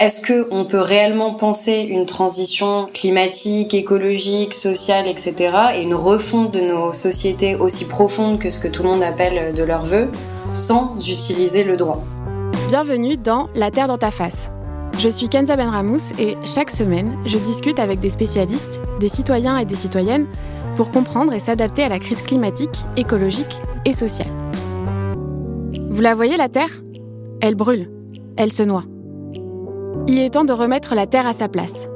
Est-ce que on peut réellement penser une transition climatique, écologique, sociale, etc. et une refonte de nos sociétés aussi profonde que ce que tout le monde appelle de leur vœu sans utiliser le droit? Bienvenue dans La Terre dans ta face. Je suis Kenza Benramous et chaque semaine, je discute avec des spécialistes, des citoyens et des citoyennes pour comprendre et s'adapter à la crise climatique, écologique et sociale. Vous la voyez la Terre? Elle brûle, elle se noie. Il est temps de remettre la Terre à sa place.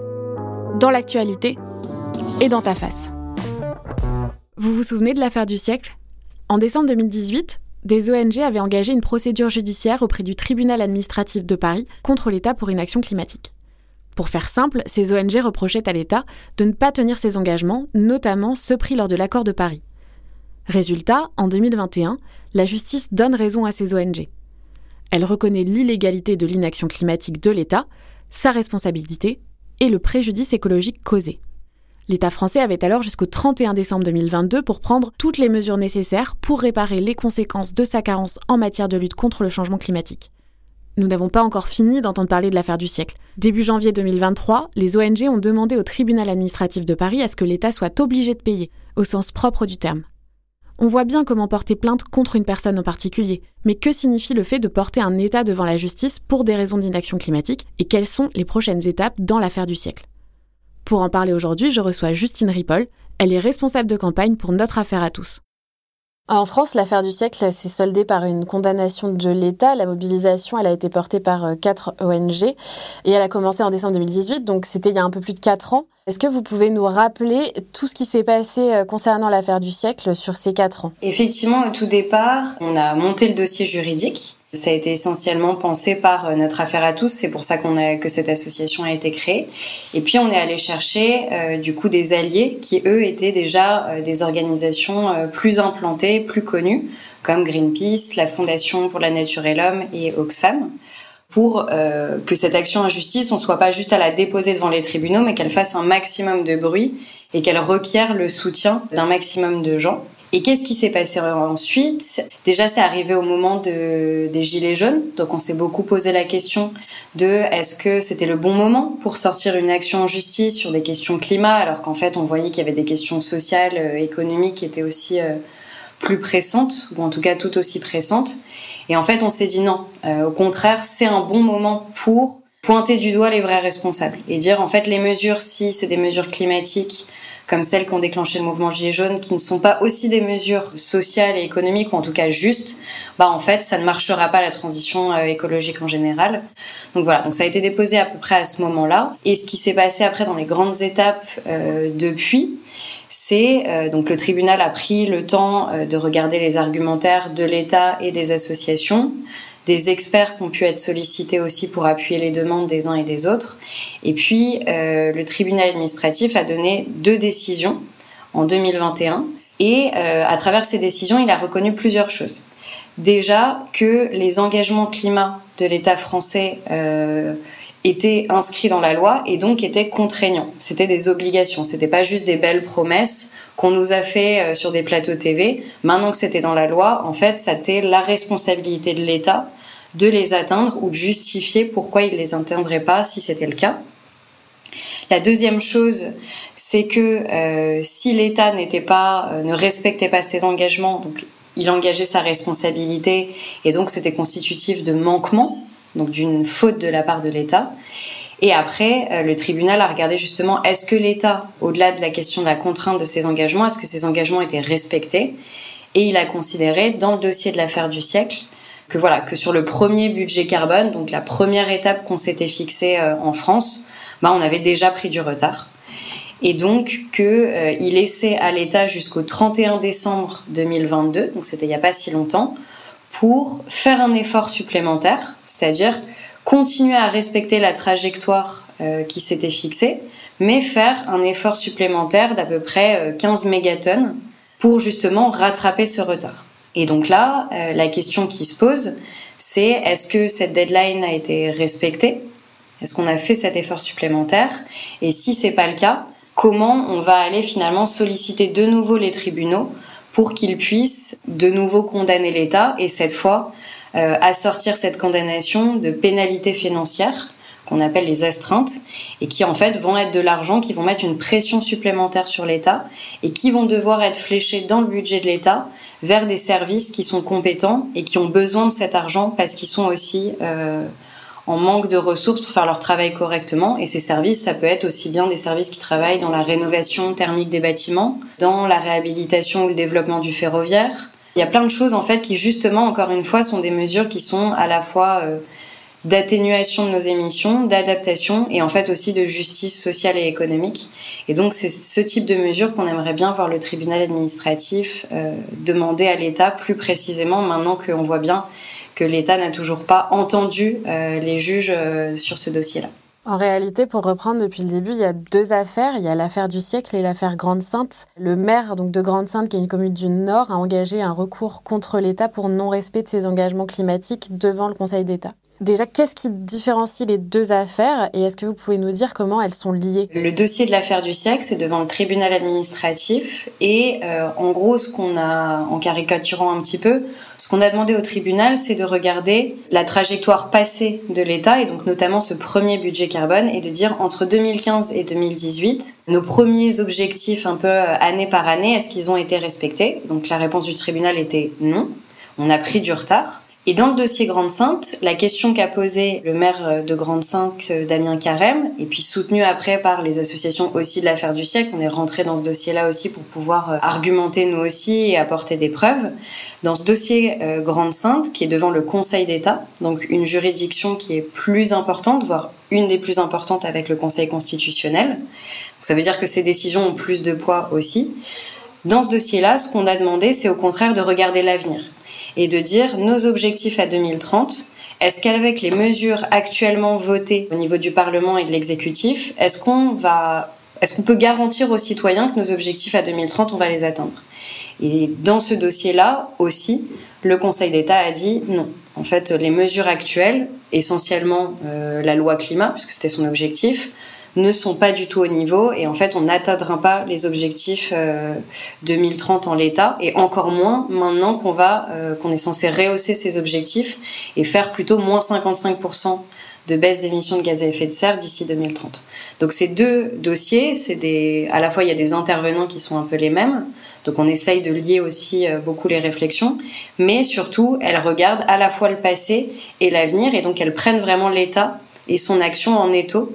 Dans l'actualité et dans ta face. Vous vous souvenez de l'affaire du siècle? En décembre 2018, des ONG avaient engagé une procédure judiciaire auprès du tribunal administratif de Paris contre l'État pour inaction climatique. Pour faire simple, ces ONG reprochaient à l'État de ne pas tenir ses engagements, notamment ceux pris lors de l'accord de Paris. Résultat, en 2021, la justice donne raison à ces ONG. Elle reconnaît l'illégalité de l'inaction climatique de l'État, sa responsabilité et le préjudice écologique causé. L'État français avait alors jusqu'au 31 décembre 2022 pour prendre toutes les mesures nécessaires pour réparer les conséquences de sa carence en matière de lutte contre le changement climatique. Nous n'avons pas encore fini d'entendre parler de l'affaire du siècle. Début janvier 2023, les ONG ont demandé au tribunal administratif de Paris à ce que l'État soit obligé de payer, au sens propre du terme. On voit bien comment porter plainte contre une personne en particulier, mais que signifie le fait de porter un État devant la justice pour des raisons d'inaction climatique et quelles sont les prochaines étapes dans l'affaire du siècle? Pour en parler aujourd'hui, je reçois Justine Ripoll. Elle est responsable de campagne pour Notre Affaire à tous. En France, l'affaire du siècle s'est soldée par une condamnation de l'État. La mobilisation, elle a été portée par euh, quatre ONG et elle a commencé en décembre 2018, donc c'était il y a un peu plus de quatre ans. Est-ce que vous pouvez nous rappeler tout ce qui s'est passé euh, concernant l'affaire du siècle sur ces quatre ans? Effectivement, au tout départ, on a monté le dossier juridique ça a été essentiellement pensé par euh, notre affaire à tous. C'est pour ça qu'on a que cette association a été créée. Et puis on est allé chercher euh, du coup des alliés qui eux étaient déjà euh, des organisations plus implantées, plus connues, comme Greenpeace, la Fondation pour la Nature et l'Homme et Oxfam pour que cette action en justice, on soit pas juste à la déposer devant les tribunaux, mais qu'elle fasse un maximum de bruit et qu'elle requiert le soutien d'un maximum de gens. Et qu'est-ce qui s'est passé ensuite? Déjà, c'est arrivé au moment de, des Gilets jaunes. Donc, on s'est beaucoup posé la question de est-ce que c'était le bon moment pour sortir une action en justice sur des questions climat, alors qu'en fait, on voyait qu'il y avait des questions sociales, euh, économiques qui étaient aussi euh, plus pressantes, ou en tout cas tout aussi pressantes. Et en fait, on s'est dit non. Euh, au contraire, c'est un bon moment pour pointer du doigt les vrais responsables et dire en fait les mesures, si c'est des mesures climatiques, comme celles qui ont déclenché le mouvement Gilets jaunes, qui ne sont pas aussi des mesures sociales et économiques, ou en tout cas justes, bah en fait, ça ne marchera pas la transition euh, écologique en général. Donc voilà, donc ça a été déposé à peu près à ce moment-là. Et ce qui s'est passé après dans les grandes étapes euh, depuis, c'est euh, donc le tribunal a pris le temps de regarder les argumentaires de l'État et des associations, des experts qui ont pu être sollicités aussi pour appuyer les demandes des uns et des autres. Et puis, euh, le tribunal administratif a donné deux décisions en 2021. Et euh, à travers ces décisions, il a reconnu plusieurs choses. Déjà que les engagements climat de l'État français euh, étaient inscrits dans la loi et donc étaient contraignants. C'était des obligations. C'était pas juste des belles promesses qu'on nous a fait euh, sur des plateaux TV. Maintenant que c'était dans la loi, en fait, c'était la responsabilité de l'État de les atteindre ou de justifier pourquoi il les atteindrait pas si c'était le cas. La deuxième chose, c'est que euh, si l'État n'était pas, euh, ne respectait pas ses engagements, donc il engageait sa responsabilité et donc c'était constitutif de manquement, donc d'une faute de la part de l'État. Et après, euh, le tribunal a regardé justement est-ce que l'État, au-delà de la question de la contrainte de ses engagements, est-ce que ses engagements étaient respectés? Et il a considéré, dans le dossier de l'affaire du siècle, que voilà, que sur le premier budget carbone, donc la première étape qu'on s'était fixée euh, en France, bah on avait déjà pris du retard. Et donc que euh, laissait à l'État jusqu'au 31 décembre 2022, donc c'était il n'y a pas si longtemps, pour faire un effort supplémentaire, c'est-à-dire continuer à respecter la trajectoire euh, qui s'était fixée, mais faire un effort supplémentaire d'à peu près 15 euh, mégatonnes pour justement rattraper ce retard. Et donc là, euh, la question qui se pose, c'est est-ce que cette deadline a été respectée? Est-ce qu'on a fait cet effort supplémentaire? Et si c'est pas le cas, comment on va aller finalement solliciter de nouveau les tribunaux pour qu'ils puissent de nouveau condamner l'État et cette fois euh, assortir cette condamnation de pénalités financières qu'on appelle les astreintes et qui en fait vont être de l'argent, qui vont mettre une pression supplémentaire sur l'État et qui vont devoir être fléchés dans le budget de l'État vers des services qui sont compétents et qui ont besoin de cet argent parce qu'ils sont aussi euh, en manque de ressources pour faire leur travail correctement. Et ces services, ça peut être aussi bien des services qui travaillent dans la rénovation thermique des bâtiments, dans la réhabilitation ou le développement du ferroviaire. Il y a plein de choses en fait qui justement, encore une fois, sont des mesures qui sont à la fois euh, d'atténuation de nos émissions, d'adaptation et en fait aussi de justice sociale et économique. Et donc c'est ce type de mesures qu'on aimerait bien voir le tribunal administratif euh, demander à l'État plus précisément maintenant qu'on voit bien que l'État n'a toujours pas entendu euh, les juges euh, sur ce dossier-là. En réalité, pour reprendre depuis le début, il y a deux affaires. Il y a l'affaire du siècle et l'affaire Grande-Sainte. Le maire donc de Grande-Sainte, qui est une commune du Nord, a engagé un recours contre l'État pour non-respect de ses engagements climatiques devant le Conseil d'État. Déjà, qu'est-ce qui différencie les deux affaires et est-ce que vous pouvez nous dire comment elles sont liées? Le dossier de l'affaire du siècle, c'est devant le tribunal administratif et euh, en gros, ce qu'on a, en caricaturant un petit peu, ce qu'on a demandé au tribunal, c'est de regarder la trajectoire passée de l'État et donc notamment ce premier budget carbone et de dire entre 2015 et 2018, nos premiers objectifs un peu euh, année par année, est-ce qu'ils ont été respectés? Donc la réponse du tribunal était non. On a pris du retard. Et dans le dossier Grande-Sainte, la question qu'a posée le maire euh, de Grande-Sainte, euh, Damien Carême, et puis soutenu après par les associations aussi de l'affaire du siècle, on est rentré dans ce dossier-là aussi pour pouvoir euh, argumenter nous aussi et apporter des preuves. Dans ce dossier Grande-Sainte, qui est devant le Conseil d'État, donc une juridiction qui est plus importante, voire une des plus importantes avec le Conseil constitutionnel. ça veut dire que ces décisions ont plus de poids aussi. Dans ce dossier-là, ce qu'on a demandé, c'est au contraire de regarder l'avenir et de dire nos objectifs à 2030. Est-ce qu'avec les mesures actuellement votées au niveau du Parlement et de l'exécutif, est-ce qu'on va, est-ce qu'on peut garantir aux citoyens que nos objectifs à 2030, on va les atteindre? Et dans ce dossier-là aussi, le Conseil d'État a dit non. En fait, les mesures actuelles, essentiellement euh, la loi climat, puisque c'était son objectif, ne sont pas du tout au niveau et en fait on n'atteindra pas les objectifs 2030 euh, en l'état et encore moins maintenant qu'on va euh, qu'on est censé rehausser ces objectifs et faire plutôt moins 55% de baisse d'émissions de gaz à effet de serre d'ici 2030. Donc ces deux dossiers, c'est des à la fois il y a des intervenants qui sont un peu les mêmes. Donc on essaye de lier aussi euh, beaucoup les réflexions, mais surtout elles regardent à la fois le passé et l'avenir et donc elles prennent vraiment l'état et son action en étau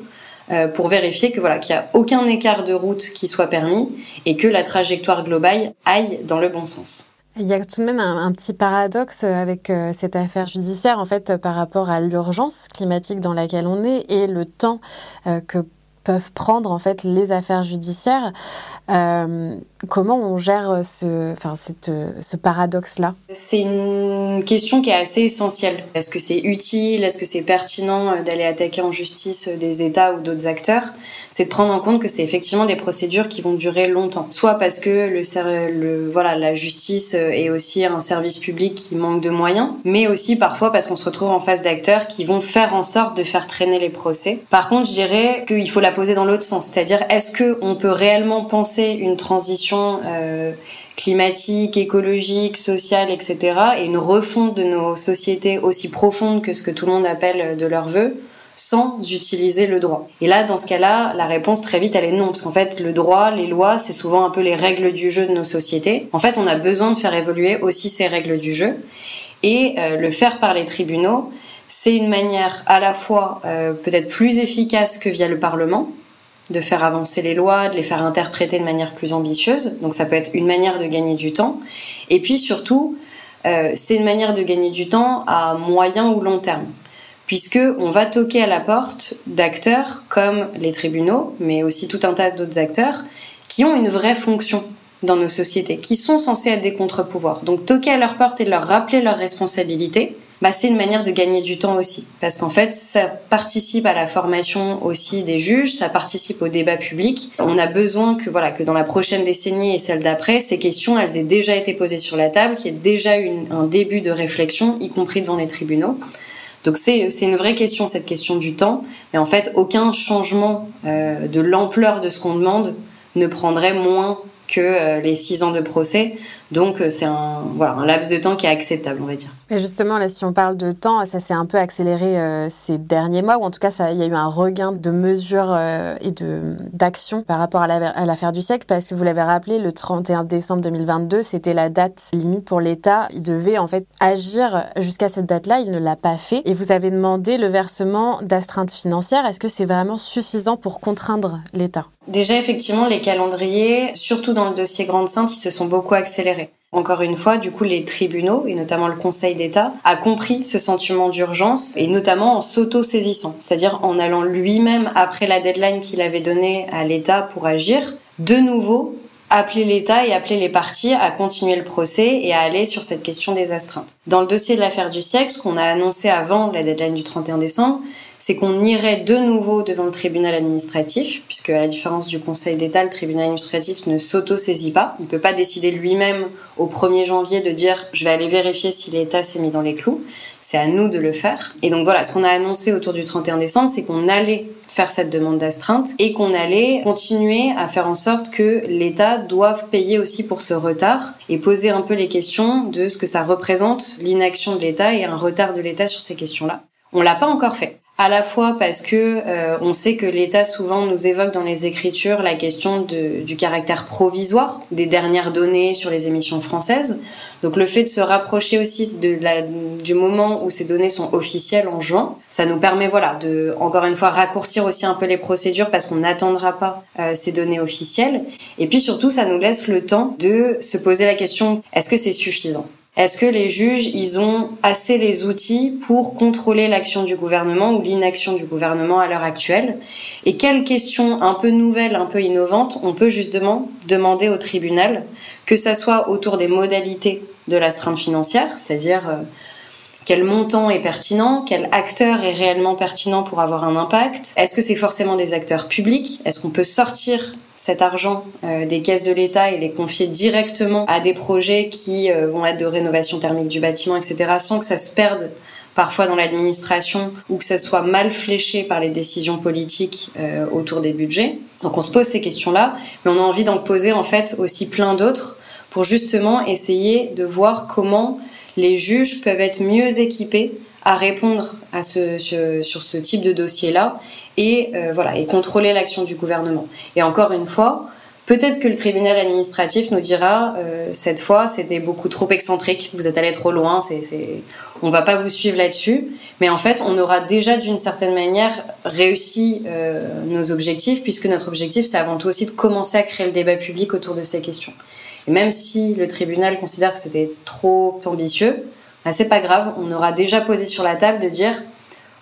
euh, pour vérifier que voilà qu'il n'y a aucun écart de route qui soit permis et que la trajectoire globale aille dans le bon sens. Il y a tout de même un, petit paradoxe avec euh, cette affaire judiciaire, en fait, par rapport à l'urgence climatique dans laquelle on est et le temps euh, que peuvent prendre en fait les affaires judiciaires. Euh, comment on gère ce, enfin, cette, ce paradoxe-là? C'est une question qui est assez essentielle. Est-ce que c'est utile? Est-ce que c'est pertinent euh, d'aller attaquer en justice euh, des États ou d'autres acteurs? C'est de prendre en compte que c'est effectivement des procédures qui vont durer longtemps. Soit parce que le, voilà, la justice est aussi un service public qui manque de moyens, mais aussi parfois parce qu'on se retrouve en face d'acteurs qui vont faire en sorte de faire traîner les procès. Par contre, je dirais qu'il faut la poser dans l'autre sens, c'est-à-dire est-ce que on peut réellement penser une transition euh, climatique, écologique, sociale, etc., et une refonte de nos sociétés aussi profonde que ce que tout le monde appelle de leur vœu, sans utiliser le droit. Et là, dans ce cas-là, la réponse très vite, elle est non, parce qu'en fait, le droit, les lois, c'est souvent un peu les règles du jeu de nos sociétés. En fait, on a besoin de faire évoluer aussi ces règles du jeu, et euh, le faire par les tribunaux, c'est une manière à la fois euh, peut-être plus efficace que via le Parlement, de faire avancer les lois, de les faire interpréter de manière plus ambitieuse. Donc ça peut être une manière de gagner du temps. Et puis surtout, euh, c'est une manière de gagner du temps à moyen ou long terme, puisque on va toquer à la porte d'acteurs comme les tribunaux, mais aussi tout un tas d'autres acteurs qui ont une vraie fonction dans nos sociétés, qui sont censés être des contre-pouvoirs. Donc toquer à leur porte et leur rappeler leurs responsabilités, bah, c'est une manière de gagner du temps aussi. Parce qu'en fait, ça participe à la formation aussi des juges, ça participe au débat public. On a besoin que, voilà, que dans la prochaine décennie et celle d'après, ces questions, elles aient déjà été posées sur la table, qu'il y ait déjà une, un début de réflexion, y compris devant les tribunaux. Donc c'est une vraie question, cette question du temps. Mais en fait, aucun changement euh, de l'ampleur de ce qu'on demande ne prendrait moins que euh, les six ans de procès. Donc c'est un, voilà, un laps de temps qui est acceptable, on va dire. Et justement, là, si on parle de temps, ça s'est un peu accéléré ces derniers mois, ou en tout cas, il y a eu un regain de mesures et de d'actions par rapport à l'affaire du siècle, parce que vous l'avez rappelé, le 31 décembre 2022, c'était la date limite pour l'État. Il devait en fait agir jusqu'à cette date-là, il ne l'a pas fait. Et vous avez demandé le versement d'astreintes financières. Est-ce que c'est vraiment suffisant pour contraindre l'État? Déjà, effectivement, les calendriers, surtout dans le dossier Grande Sainte, ils se sont beaucoup accélérés. Encore une fois, du coup, les tribunaux, et notamment le Conseil d'État, a compris ce sentiment d'urgence, et notamment en s'auto-saisissant, c'est-à-dire en allant lui-même, après la deadline qu'il avait donnée à l'État pour agir, de nouveau appeler l'État et appeler les parties à continuer le procès et à aller sur cette question des astreintes. Dans le dossier de l'affaire du siècle, qu'on a annoncé avant la deadline du 31 décembre, c'est qu'on irait de nouveau devant le tribunal administratif, puisque à la différence du Conseil d'État, le tribunal administratif ne s'auto-saisit pas. Il peut pas décider lui-même au 1er janvier de dire je vais aller vérifier si l'État s'est mis dans les clous. C'est à nous de le faire. Et donc voilà, ce qu'on a annoncé autour du 31 décembre, c'est qu'on allait faire cette demande d'astreinte et qu'on allait continuer à faire en sorte que l'État doive payer aussi pour ce retard et poser un peu les questions de ce que ça représente l'inaction de l'État et un retard de l'État sur ces questions-là. On l'a pas encore fait à la fois parce que euh, on sait que l'État souvent nous évoque dans les écritures la question de, du caractère provisoire des dernières données sur les émissions françaises. Donc le fait de se rapprocher aussi de la, du moment où ces données sont officielles en juin, ça nous permet voilà de encore une fois raccourcir aussi un peu les procédures parce qu'on n'attendra pas euh, ces données officielles. Et puis surtout ça nous laisse le temps de se poser la question est-ce que c'est suffisant? Est-ce que les juges, ils ont assez les outils pour contrôler l'action du gouvernement ou l'inaction du gouvernement à l'heure actuelle? Et quelles questions un peu nouvelles, un peu innovantes, on peut justement demander au tribunal, que ça soit autour des modalités de l'astreinte financière, c'est-à-dire euh, quel montant est pertinent, quel acteur est réellement pertinent pour avoir un impact. Est-ce que c'est forcément des acteurs publics? Est-ce qu'on peut sortir cet argent euh, des caisses de l'État et les confier directement à des projets qui euh, vont être de rénovation thermique du bâtiment, etc., sans que ça se perde parfois dans l'administration ou que ça soit mal fléché par les décisions politiques euh, autour des budgets? Donc on se pose ces questions-là, mais on a envie d'en poser en fait aussi plein d'autres pour justement essayer de voir comment les juges peuvent être mieux équipés à répondre à ce, sur ce type de dossier-là et euh, voilà et contrôler l'action du gouvernement. Et encore une fois, peut-être que le tribunal administratif nous dira euh, cette fois c'était beaucoup trop excentrique, vous êtes allé trop loin, c'est, c'est... on va pas vous suivre là-dessus. Mais en fait, on aura déjà d'une certaine manière réussi euh, nos objectifs puisque notre objectif c'est avant tout aussi de commencer à créer le débat public autour de ces questions. Et même si le tribunal considère que c'était trop ambitieux, bah, c'est pas grave, on aura déjà posé sur la table de dire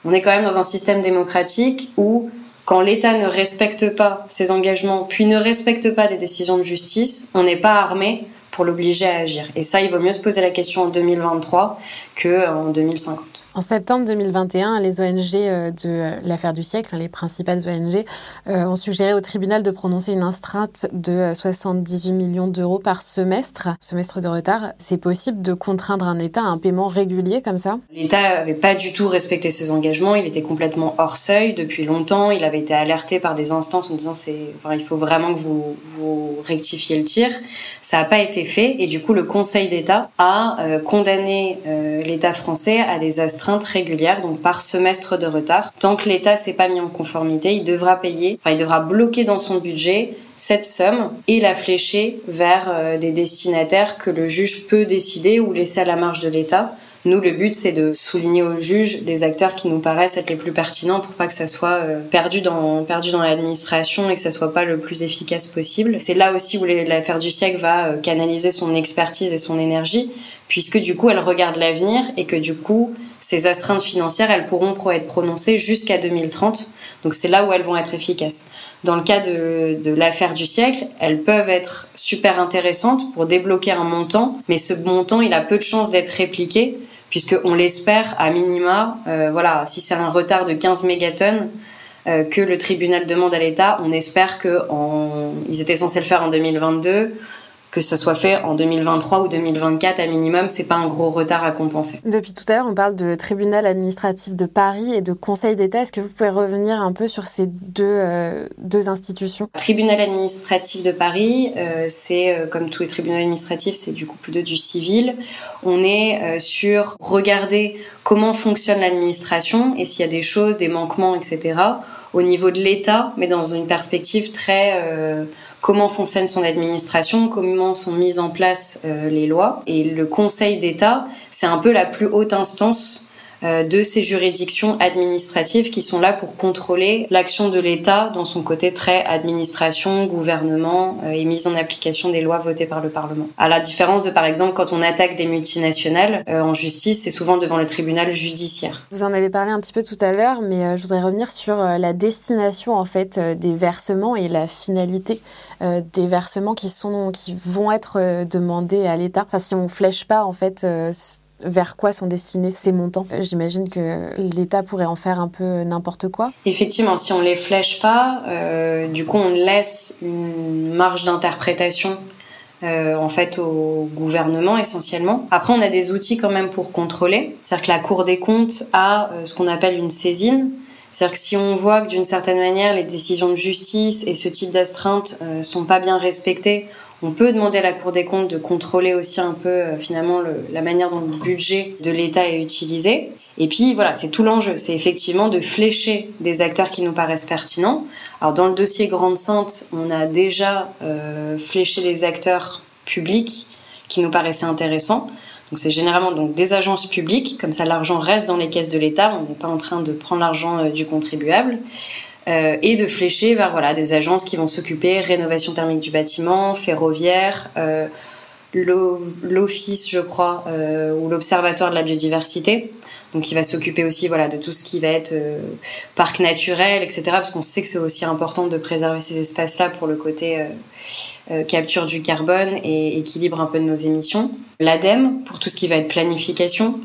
on est quand même dans un système démocratique où quand l'État ne respecte pas ses engagements, puis ne respecte pas des décisions de justice, on n'est pas armé pour l'obliger à agir. Et ça, il vaut mieux se poser la question en 2023 qu'en 2050. En septembre 2021, les ONG euh, de l'affaire du siècle, hein, les principales ONG, euh, ont suggéré au tribunal de prononcer une astreinte de 78 millions d'euros par semestre, semestre de retard. C'est possible de contraindre un État à un paiement régulier comme ça? L'État n'avait pas du tout respecté ses engagements, il était complètement hors seuil depuis longtemps, il avait été alerté par des instances en disant c'est, il faut vraiment que vous, vous rectifiez le tir. Ça n'a pas été fait et du coup le Conseil d'État a euh, condamné l'État français à des astreintes régulière, donc par semestre de retard. Tant que l'État s'est pas mis en conformité, il devra payer, enfin il devra bloquer dans son budget cette somme et la flécher vers euh, des destinataires que le juge peut décider ou laisser à la marge de l'État. Nous, le but, c'est de souligner au juge des acteurs qui nous paraissent être les plus pertinents pour pas que ça soit euh, perdu dans perdu dans l'administration et que ça soit pas le plus efficace possible. C'est là aussi où l'affaire du siècle va euh, canaliser son expertise et son énergie, puisque du coup, elle regarde l'avenir et que du coup, ces astreintes financières, elles pourront être prononcées jusqu'à 2030. Donc c'est là où elles vont être efficaces. Dans le cas de, l'affaire du siècle, elles peuvent être super intéressantes pour débloquer un montant, mais ce montant, il a peu de chances d'être répliqué, puisqu'on l'espère à minima. Euh, voilà, si c'est un retard de 15 mégatonnes, euh, que le tribunal demande à l'État, on espère que en... ils étaient censés le faire en 2022 que ça soit fait en 2023 ou 2024 à minimum, c'est pas un gros retard à compenser. Depuis tout à l'heure, on parle de tribunal administratif de Paris et de Conseil d'État. Est-ce que vous pouvez revenir un peu sur ces deux, euh, deux institutions? Tribunal administratif de Paris, euh, c'est euh, comme tous les tribunaux administratifs, c'est du coup plutôt du civil. On est sur regarder comment fonctionne l'administration et s'il y a des choses, des manquements, etc. au niveau de l'État, mais dans une perspective très comment fonctionne son administration, comment sont mises en place euh, les lois. Et le Conseil d'État, c'est un peu la plus haute instance de ces juridictions administratives qui sont là pour contrôler l'action de l'État dans son côté très administration, gouvernement euh, et mise en application des lois votées par le Parlement. À la différence de par exemple quand on attaque des multinationales euh, en justice, c'est souvent devant le tribunal judiciaire. Vous en avez parlé un petit peu tout à l'heure, mais je voudrais revenir sur la destination en fait des versements et la finalité des versements qui sont qui vont être demandés à l'État. Enfin, si on flèche pas en fait vers quoi sont destinés ces montants euh, J'imagine que l'État pourrait en faire un peu n'importe quoi. Effectivement, si on les flèche pas, euh, du coup on laisse une marge d'interprétation euh, en fait au gouvernement essentiellement. Après, on a des outils quand même pour contrôler. C'est-à-dire que la Cour des comptes a ce qu'on appelle une saisine. C'est-à-dire que si on voit que d'une certaine manière les décisions de justice et ce type d'astreinte sont pas bien respectées, on peut demander à la Cour des comptes de contrôler aussi un peu euh, finalement la manière dont le budget de l'État est utilisé. Et puis voilà, c'est tout l'enjeu, c'est effectivement de flécher des acteurs qui nous paraissent pertinents. Alors dans le dossier Grande Sainte, on a déjà euh, fléché les acteurs publics qui nous paraissaient intéressants. Donc c'est généralement donc des agences publiques, comme ça l'argent reste dans les caisses de l'État, on n'est pas en train de prendre l'argent euh, du contribuable. Euh, et de flécher vers voilà des agences qui vont s'occuper rénovation thermique du bâtiment, ferroviaire, euh, l'office, je crois, euh, ou l'observatoire de la biodiversité. Donc, il va s'occuper aussi, voilà, de tout ce qui va être euh, parc naturel, etc. Parce qu'on sait que c'est aussi important de préserver ces espaces-là pour le côté euh, euh, capture du carbone et équilibre un peu de nos émissions. L'ADEME pour tout ce qui va être planification.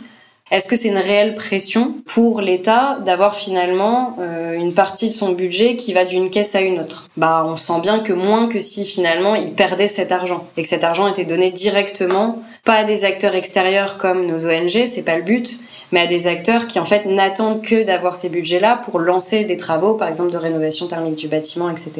Est-ce que c'est une réelle pression pour l'État d'avoir finalement euh, une partie de son budget qui va d'une caisse à une autre? Bah, on sent bien que moins que si finalement il perdait cet argent et que cet argent était donné directement, pas à des acteurs extérieurs comme nos ONG, c'est pas le but, mais à des acteurs qui en fait n'attendent que d'avoir ces budgets-là pour lancer des travaux, par exemple de rénovation thermique du bâtiment, etc.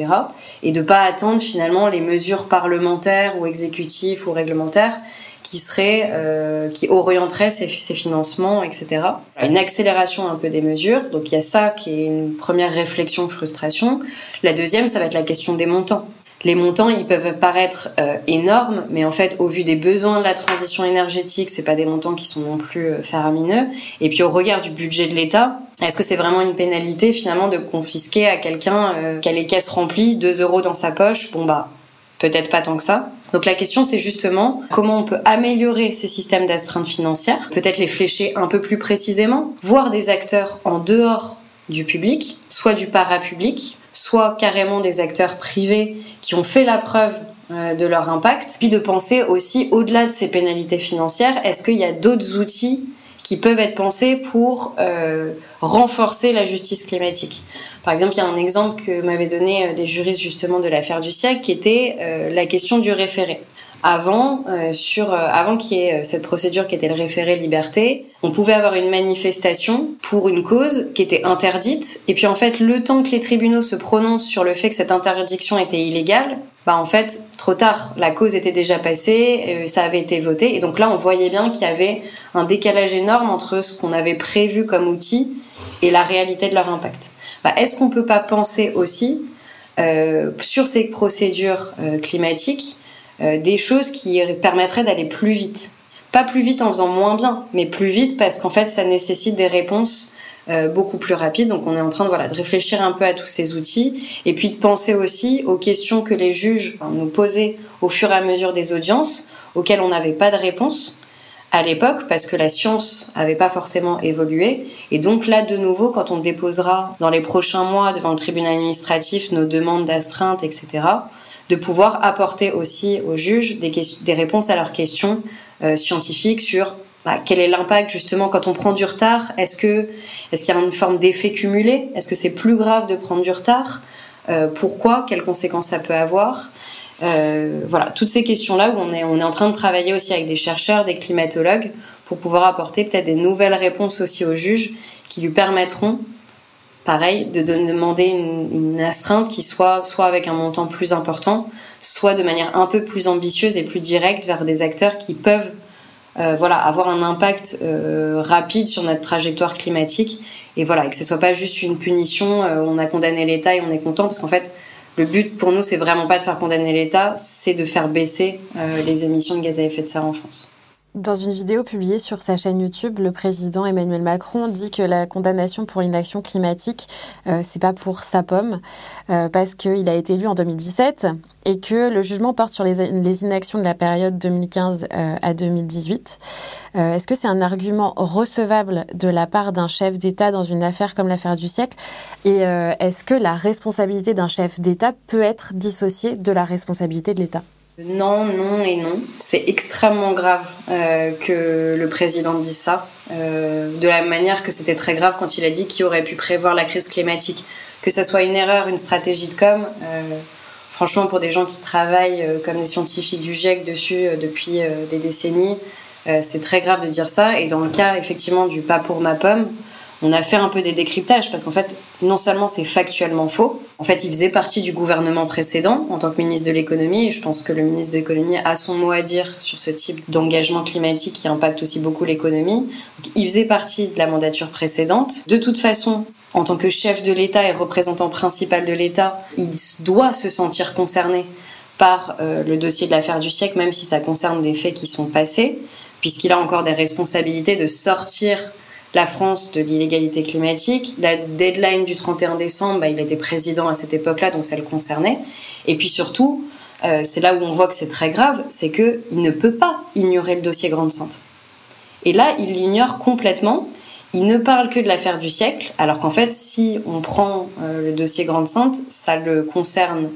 Et de pas attendre finalement les mesures parlementaires ou exécutives ou réglementaires qui serait, euh, qui orienterait ces, financements, etc. Une accélération un peu des mesures. Donc il y a ça qui est une première réflexion, frustration. La deuxième, ça va être la question des montants. Les montants, ils peuvent paraître euh, énormes, mais en fait, au vu des besoins de la transition énergétique, c'est pas des montants qui sont non plus euh, faramineux. Et puis au regard du budget de l'État, est-ce que c'est vraiment une pénalité finalement de confisquer à quelqu'un euh, qui a les caisses remplies 2 euros dans sa poche? Bon bah, peut-être pas tant que ça. Donc la question c'est justement comment on peut améliorer ces systèmes d'astreinte financière, peut-être les flécher un peu plus précisément, voir des acteurs en dehors du public, soit du parapublic, soit carrément des acteurs privés qui ont fait la preuve euh, de leur impact, puis de penser aussi au-delà de ces pénalités financières, est-ce qu'il y a d'autres outils qui peuvent être pensés pour euh, renforcer la justice climatique. Par exemple, il y a un exemple que m'avaient donné euh, des juristes justement de l'affaire du siècle qui était euh, la question du référé. Avant, euh, sur, euh, avant qu'il y ait cette procédure qui était le référé liberté, on pouvait avoir une manifestation pour une cause qui était interdite. Et puis en fait, le temps que les tribunaux se prononcent sur le fait que cette interdiction était illégale, bah en fait, trop tard. La cause était déjà passée, ça avait été voté. Et donc là, on voyait bien qu'il y avait un décalage énorme entre ce qu'on avait prévu comme outil et la réalité de leur impact. Bah, Est-ce qu'on peut pas penser aussi euh, sur ces procédures euh, climatiques euh, des choses qui permettraient d'aller plus vite Pas plus vite en faisant moins bien, mais plus vite parce qu'en fait ça nécessite des réponses euh, beaucoup plus rapides. Donc on est en train de voilà de réfléchir un peu à tous ces outils et puis de penser aussi aux questions que les juges nous posaient au fur et à mesure des audiences auxquelles on n'avait pas de réponse à l'époque parce que la science avait pas forcément évolué. Et donc là, de nouveau, quand on déposera dans les prochains mois devant le tribunal administratif nos demandes d'astreinte, etc., de pouvoir apporter aussi aux juges des, réponses à leurs questions euh, scientifiques sur bah, quel est l'impact justement quand on prend du retard Est-ce que est-ce qu'il y a une forme d'effet cumulé? Est-ce que c'est plus grave de prendre du retard? Euh, Pourquoi? Quelles conséquences ça peut avoir? Euh, voilà, toutes ces questions-là où on est, on est en train de travailler aussi avec des chercheurs, des climatologues, pour pouvoir apporter peut-être des nouvelles réponses aussi aux juges qui lui permettront, pareil, de, demander une, une, astreinte qui soit soit avec un montant plus important, soit de manière un peu plus ambitieuse et plus directe vers des acteurs qui peuvent euh, voilà, avoir un impact euh, rapide sur notre trajectoire climatique et voilà, et que ce soit pas juste une punition, euh, on a condamné l'État et on est content parce qu'en fait, le but pour nous, c'est vraiment pas de faire condamner l'État, c'est de faire baisser euh, les émissions de gaz à effet de serre en France. Dans une vidéo publiée sur sa chaîne YouTube, le président Emmanuel Macron dit que la condamnation pour l'inaction climatique, euh, c'est pas pour sa pomme, euh, parce qu'il a été élu en 2017 et que le jugement porte sur les, inactions de la période 2015 euh, à 2018. Euh, est-ce que c'est un argument recevable de la part d'un chef d'État dans une affaire comme l'affaire du siècle? Et est-ce que la responsabilité d'un chef d'État peut être dissociée de la responsabilité de l'État? Non, non et non. C'est extrêmement grave euh, que le président dise ça. Euh, de la manière que c'était très grave quand il a dit qu'il aurait pu prévoir la crise climatique. Que ça soit une erreur, une stratégie de com. Euh, franchement, pour des gens qui travaillent comme des scientifiques du GIEC dessus depuis des décennies, c'est très grave de dire ça. Et dans le cas effectivement du pas pour ma pomme, on a fait un peu des décryptages parce qu'en fait, non seulement c'est factuellement faux, en fait, il faisait partie du gouvernement précédent en tant que ministre de l'économie et je pense que le ministre de l'économie a son mot à dire sur ce type d'engagement climatique qui impacte aussi beaucoup l'économie. il faisait partie de la mandature précédente. De toute façon, en tant que chef de l'État et représentant principal de l'État, il doit se sentir concerné par euh, le dossier de l'affaire du siècle, même si ça concerne des faits qui sont passés, puisqu'il a encore des responsabilités de sortir la France de l'illégalité climatique. La deadline du 31 décembre, bah, il était président à cette époque-là, donc ça le concernait. Et puis surtout, euh, c'est là où on voit que c'est très grave, c'est que il ne peut pas ignorer le dossier Grande Sainte. Et là, il l'ignore complètement. Il ne parle que de l'affaire du siècle, alors qu'en fait, si on prend euh, le dossier Grande Sainte, ça le concerne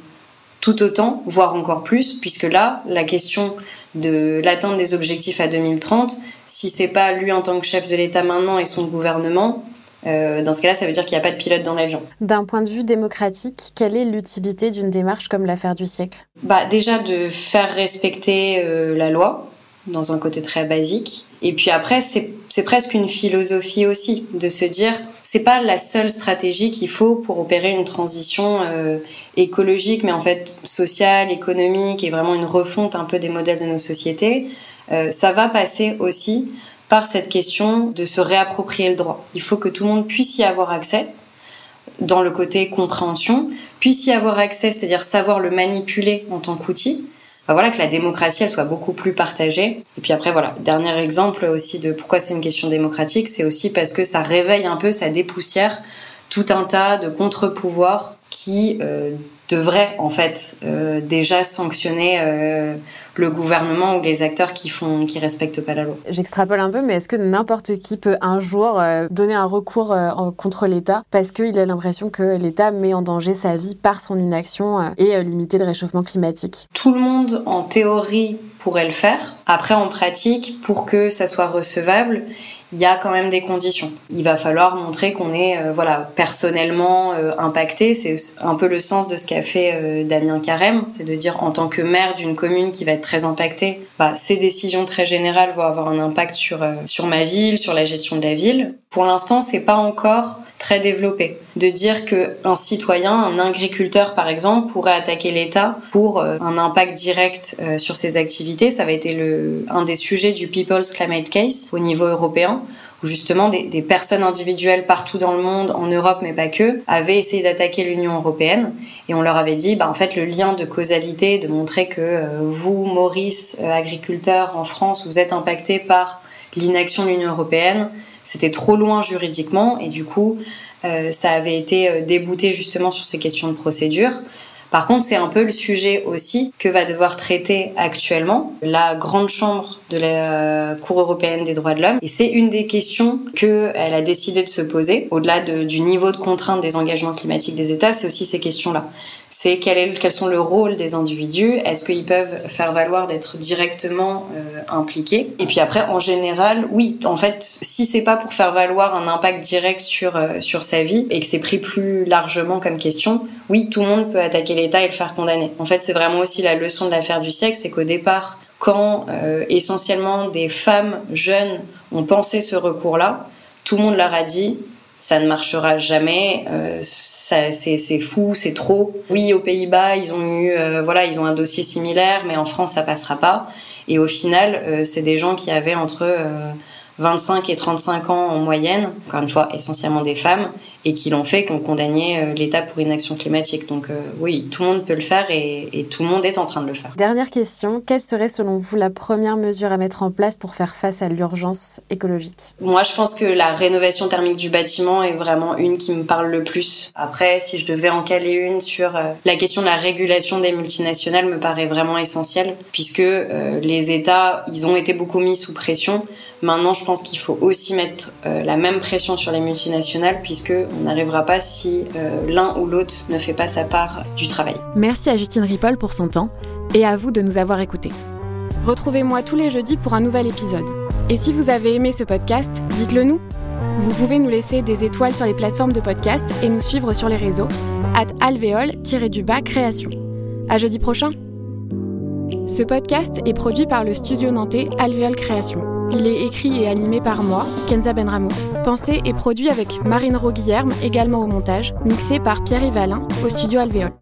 tout autant, voire encore plus, puisque là, la question de l'atteinte des objectifs à 2030, si c'est pas lui en tant que chef de l'État maintenant et son gouvernement, euh, dans ce cas-là, ça veut dire qu'il n'y a pas de pilote dans l'avion. D'un point de vue démocratique, quelle est l'utilité d'une démarche comme l'affaire du siècle? Bah déjà de faire respecter euh, la loi dans un côté très basique. Et puis après, c'est presque une philosophie aussi de se dire c'est pas la seule stratégie qu'il faut pour opérer une transition euh, écologique, mais en fait sociale, économique et vraiment une refonte un peu des modèles de nos sociétés. Euh, ça va passer aussi par cette question de se réapproprier le droit. Il faut que tout le monde puisse y avoir accès dans le côté compréhension, puisse y avoir accès, c'est-à-dire savoir le manipuler en tant qu'outil, voilà que la démocratie elle soit beaucoup plus partagée. Et puis après voilà, dernier exemple aussi de pourquoi c'est une question démocratique, c'est aussi parce que ça réveille un peu, ça dépoussière tout un tas de contre-pouvoirs qui euh, devraient en fait euh, déjà sanctionner euh, le gouvernement ou les acteurs qui font qui respectent pas la loi. J'extrapole un peu, mais est-ce que n'importe qui peut un jour euh, donner un recours euh, contre l'État parce qu'il a l'impression que l'État met en danger sa vie par son inaction euh, et limiter le réchauffement climatique? Tout le monde en théorie pourrait le faire. Après en pratique, pour que ça soit recevable, il y a quand même des conditions. Il va falloir montrer qu'on est euh, voilà personnellement euh, impacté. C'est un peu le sens de ce qu'a fait euh, Damien Carême, c'est de dire en tant que maire d'une commune qui va être très impactée, bah, ces décisions très générales vont avoir un impact sur sur ma ville, sur la gestion de la ville. Pour l'instant, c'est pas encore très développé. De dire que un citoyen, un agriculteur par exemple, pourrait attaquer l'État pour un impact direct sur ses activités, ça va être le un des sujets du People's Climate Case au niveau européen où justement des, des, personnes individuelles partout dans le monde, en Europe mais pas que, avaient essayé d'attaquer l'Union européenne et on leur avait dit, bah en fait le lien de causalité, de montrer que euh, vous, Maurice, euh, agriculteur en France, vous êtes impacté par l'inaction de l'Union européenne, c'était trop loin juridiquement et du coup euh, ça avait été euh, débouté justement sur ces questions de procédure. Par contre, c'est un peu le sujet aussi que va devoir traiter actuellement la grande chambre de la Cour européenne des droits de l'homme. Et c'est une des questions qu'elle a décidé de se poser, au-delà de, du niveau de contrainte des engagements climatiques des États, c'est aussi ces questions-là. C'est quel est, quels sont le rôle des individus? Est-ce qu'ils peuvent faire valoir d'être directement euh, impliqués? Et puis après, en général, oui, en fait, si c'est pas pour faire valoir un impact direct sur euh, sur sa vie et que c'est pris plus largement comme question, oui, tout le monde peut attaquer l'État et le faire condamner. En fait, c'est vraiment aussi la leçon de l'affaire du siècle, c'est qu'au départ, quand euh, essentiellement des femmes jeunes ont pensé ce recours-là, tout le monde leur a dit ça ne marchera jamais, euh, c'est fou, c'est trop. Oui, aux Pays-Bas, ils ont eu euh, voilà, ils ont un dossier similaire, mais en France ça passera pas. Et au final, euh, c'est des gens qui avaient entre 25 et 35 ans en moyenne, encore une fois essentiellement des femmes, et qui l'ont fait, qui ont condamné euh, l'État pour inaction climatique. Donc euh, oui, tout le monde peut le faire et, et, tout le monde est en train de le faire. Dernière question, quelle serait selon vous la première mesure à mettre en place pour faire face à l'urgence écologique? Moi, je pense que la rénovation thermique du bâtiment est vraiment une qui me parle le plus. Après, si je devais en caler une sur euh, la question de la régulation des multinationales me paraît vraiment essentielle, puisque les États, ils ont été beaucoup mis sous pression. Maintenant, je pense qu'il faut aussi mettre euh, la même pression sur les multinationales puisque on n'arrivera pas si euh, l'un ou l'autre ne fait pas sa part du travail. Merci à Justine Ripoll pour son temps et à vous de nous avoir écoutés. Retrouvez-moi tous les jeudis pour un nouvel épisode. Et si vous avez aimé ce podcast, dites-le nous. Vous pouvez nous laisser des étoiles sur les plateformes de podcast et nous suivre sur les réseaux at alvéole-du-bas création. À jeudi prochain. Ce podcast est produit par le studio nantais Alvéole Création. Il est écrit et animé par moi, Kenza Benramous. Pensé et produit avec Marine Roguillerme, également au montage, mixé par Pierre Yvalin au studio Alvéole.